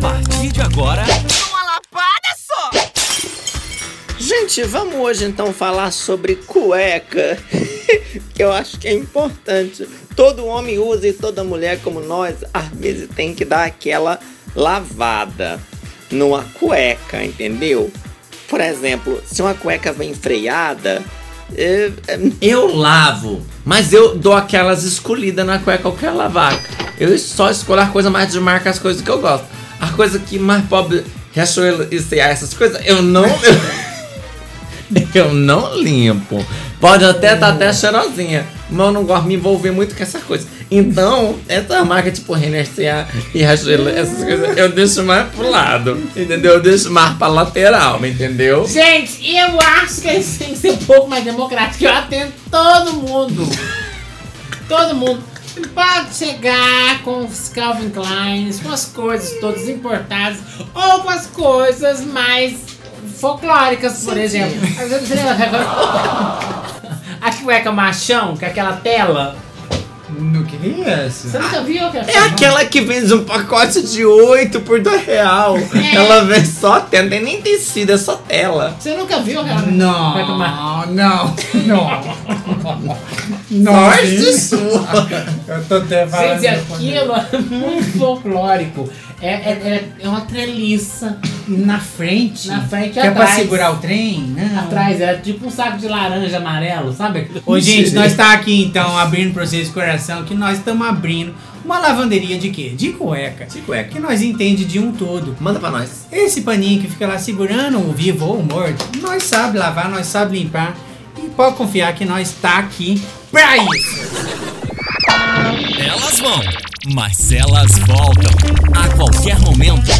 partir de agora. Uma lapada só! Gente, vamos hoje então falar sobre cueca. que eu acho que é importante. Todo homem usa e toda mulher, como nós, às vezes tem que dar aquela lavada numa cueca, entendeu? Por exemplo, se uma cueca vem freada. é- é- Eu lavo, mas eu dou aquelas escolhidas na cueca que eu quero lavar. Eu só escolho as coisas mais de marca, as coisas que eu gosto. As coisas que mais pobre, C&A, essas coisas, eu não... eu não limpo. Pode até estar até cheirosinha, mas eu não gosto de me envolver muito com essa coisa. Então, essa marca tipo Renner C&A e Riachuelo, essas coisas, eu deixo mais pro lado, entendeu? Eu deixo mais pra lateral, entendeu? Gente, eu acho que eles têm que ser um pouco mais democráticos. Eu atendo todo mundo. Todo mundo. Pode chegar com os Calvin Kleins, com as coisas todas importadas, ou com as coisas mais folclóricas, por exemplo. A cueca machão, com aquela tela. No que é isso? Você nunca viu aquela É aquela que vende um pacote de 8 por 2 real. É. Ela vem só tela, não tem nem tecido, é só tela. Você nunca viu aquela Não, não, não. Não, Sorte vi. sua. Eu tô até falando. Gente, aquilo é muito folclórico. É, é, é- é uma treliça Na frente? na frente e Que é pra atrás. segurar o trem? Não. Atrás, é tipo um saco de laranja amarelo, sabe? Ô, gente, nós tá aqui então abrindo pra vocês de coração que nós estamos abrindo uma lavanderia de quê? De cueca. De cueca. Que nós entende de um todo. Manda pra nós. Esse paninho que fica lá segurando o vivo ou o morto, nós sabe lavar, nós sabe limpar. E pode confiar que nós tá aqui pra isso. Elas vão, mas elas voltam. A qualquer momento,